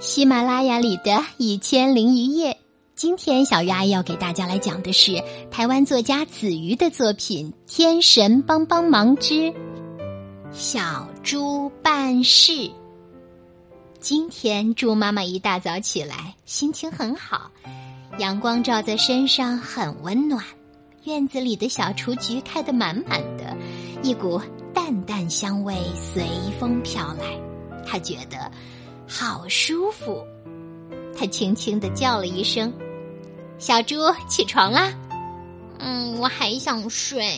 喜马拉雅里的一千零一夜，今天小鱼阿姨要给大家来讲的是台湾作家子瑜的作品《天神帮帮忙之小猪办事》。今天猪妈妈一大早起来，心情很好，阳光照在身上很温暖，院子里的小雏菊开得满满的，一股淡淡香味随风飘来，她觉得。好舒服，他轻轻的叫了一声：“小猪，起床啦！”“嗯，我还想睡。”“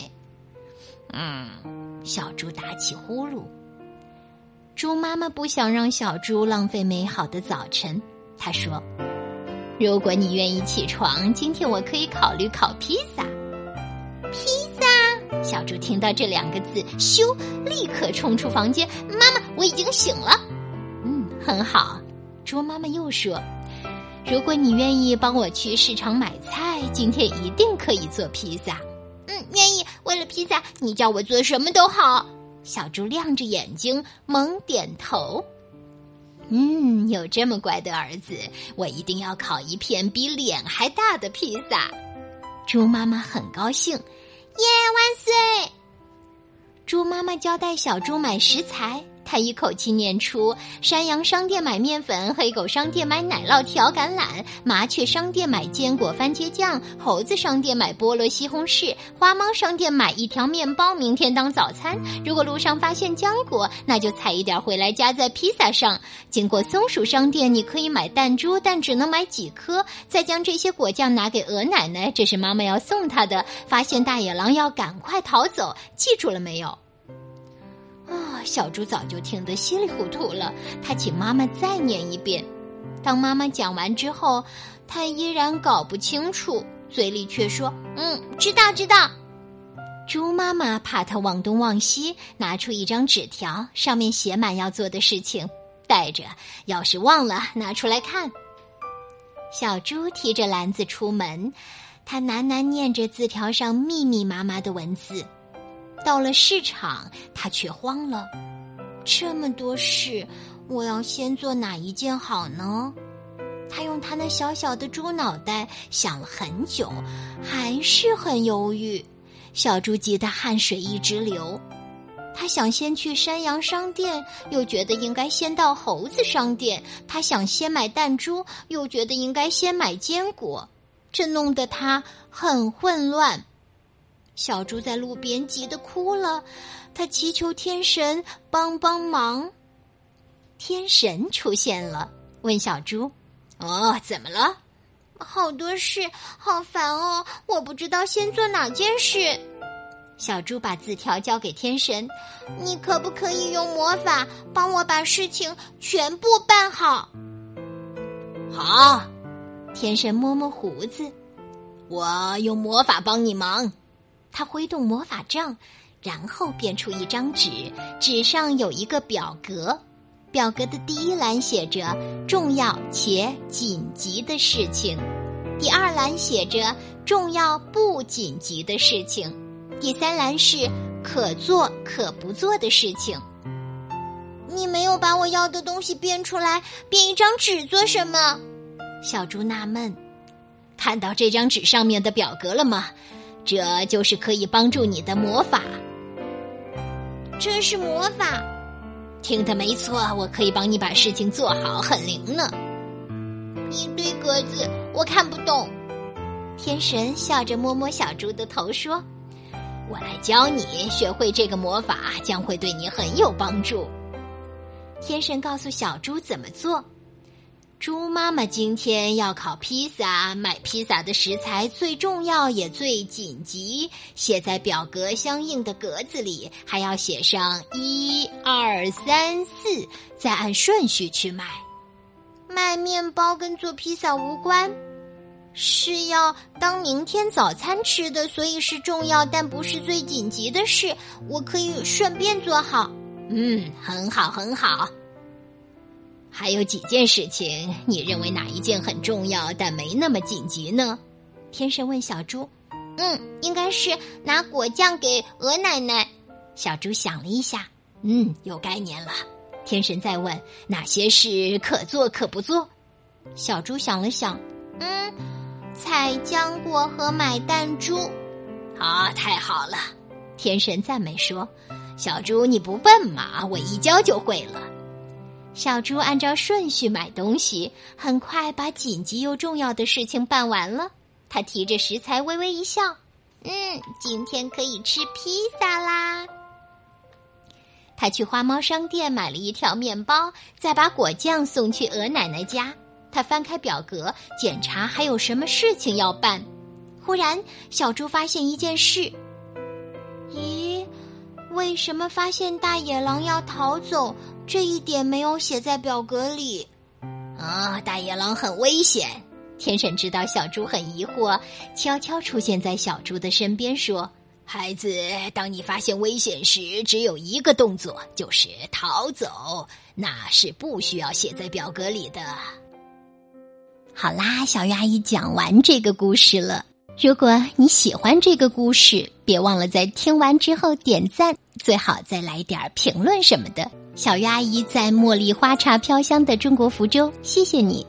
嗯。”小猪打起呼噜。猪妈妈不想让小猪浪费美好的早晨，她说：“如果你愿意起床，今天我可以考虑烤披萨。”披萨！小猪听到这两个字，咻，立刻冲出房间：“妈妈，我已经醒了。”很好，猪妈妈又说：“如果你愿意帮我去市场买菜，今天一定可以做披萨。”嗯，愿意。为了披萨，你叫我做什么都好。小猪亮着眼睛，猛点头。嗯，有这么乖的儿子，我一定要烤一片比脸还大的披萨。猪妈妈很高兴，耶，万岁！猪妈妈交代小猪买食材。他一口气念出：山羊商店买面粉，黑狗商店买奶酪条、橄榄，麻雀商店买坚果、番茄酱，猴子商店买菠萝、西红柿，花猫商店买一条面包，明天当早餐。如果路上发现浆果，那就采一点回来夹在披萨上。经过松鼠商店，你可以买弹珠，但只能买几颗。再将这些果酱拿给鹅奶奶，这是妈妈要送她的。发现大野狼要赶快逃走，记住了没有？小猪早就听得稀里糊涂了，他请妈妈再念一遍。当妈妈讲完之后，他依然搞不清楚，嘴里却说：“嗯，知道，知道。”猪妈妈怕他忘东忘西，拿出一张纸条，上面写满要做的事情，带着，要是忘了，拿出来看。小猪提着篮子出门，他喃喃念着字条上密密麻麻的文字。到了市场，他却慌了。这么多事，我要先做哪一件好呢？他用他那小小的猪脑袋想了很久，还是很犹豫。小猪急得汗水一直流。他想先去山羊商店，又觉得应该先到猴子商店。他想先买弹珠，又觉得应该先买坚果。这弄得他很混乱。小猪在路边急得哭了，他祈求天神帮帮忙。天神出现了，问小猪：“哦，怎么了？好多事，好烦哦！我不知道先做哪件事。”小猪把字条交给天神：“你可不可以用魔法帮我把事情全部办好？”好，天神摸摸胡子：“我用魔法帮你忙。”他挥动魔法杖，然后变出一张纸，纸上有一个表格，表格的第一栏写着“重要且紧急的事情”，第二栏写着“重要不紧急的事情”，第三栏是“可做可不做的事情”。你没有把我要的东西变出来，变一张纸做什么？小猪纳闷。看到这张纸上面的表格了吗？这就是可以帮助你的魔法。这是魔法，听的没错，我可以帮你把事情做好，很灵呢。一堆格子，我看不懂。天神笑着摸摸小猪的头说：“我来教你，学会这个魔法将会对你很有帮助。”天神告诉小猪怎么做。猪妈妈今天要烤披萨，买披萨的食材最重要也最紧急，写在表格相应的格子里，还要写上一二三四，再按顺序去买。卖面包跟做披萨无关，是要当明天早餐吃的，所以是重要但不是最紧急的事。我可以顺便做好。嗯，很好，很好。还有几件事情，你认为哪一件很重要但没那么紧急呢？天神问小猪。嗯，应该是拿果酱给鹅奶奶。小猪想了一下，嗯，有概念了。天神再问：“哪些事可做可不做？”小猪想了想，嗯，采浆果和买弹珠。啊，太好了！天神赞美说：“小猪，你不笨嘛，我一教就会了。”小猪按照顺序买东西，很快把紧急又重要的事情办完了。他提着食材，微微一笑：“嗯，今天可以吃披萨啦。”他去花猫商店买了一条面包，再把果酱送去鹅奶奶家。他翻开表格，检查还有什么事情要办。忽然，小猪发现一件事：咦，为什么发现大野狼要逃走？这一点没有写在表格里。啊，大野狼很危险！天神知道小猪很疑惑，悄悄出现在小猪的身边说。孩子，当你发现危险时，只有一个动作，就是逃走。那是不需要写在表格里的。好啦，小鱼阿姨讲完这个故事了。如果你喜欢这个故事，别忘了在听完之后点赞，最好再来点评论什么的。小鱼阿姨在茉莉花茶飘香的中国福州，谢谢你。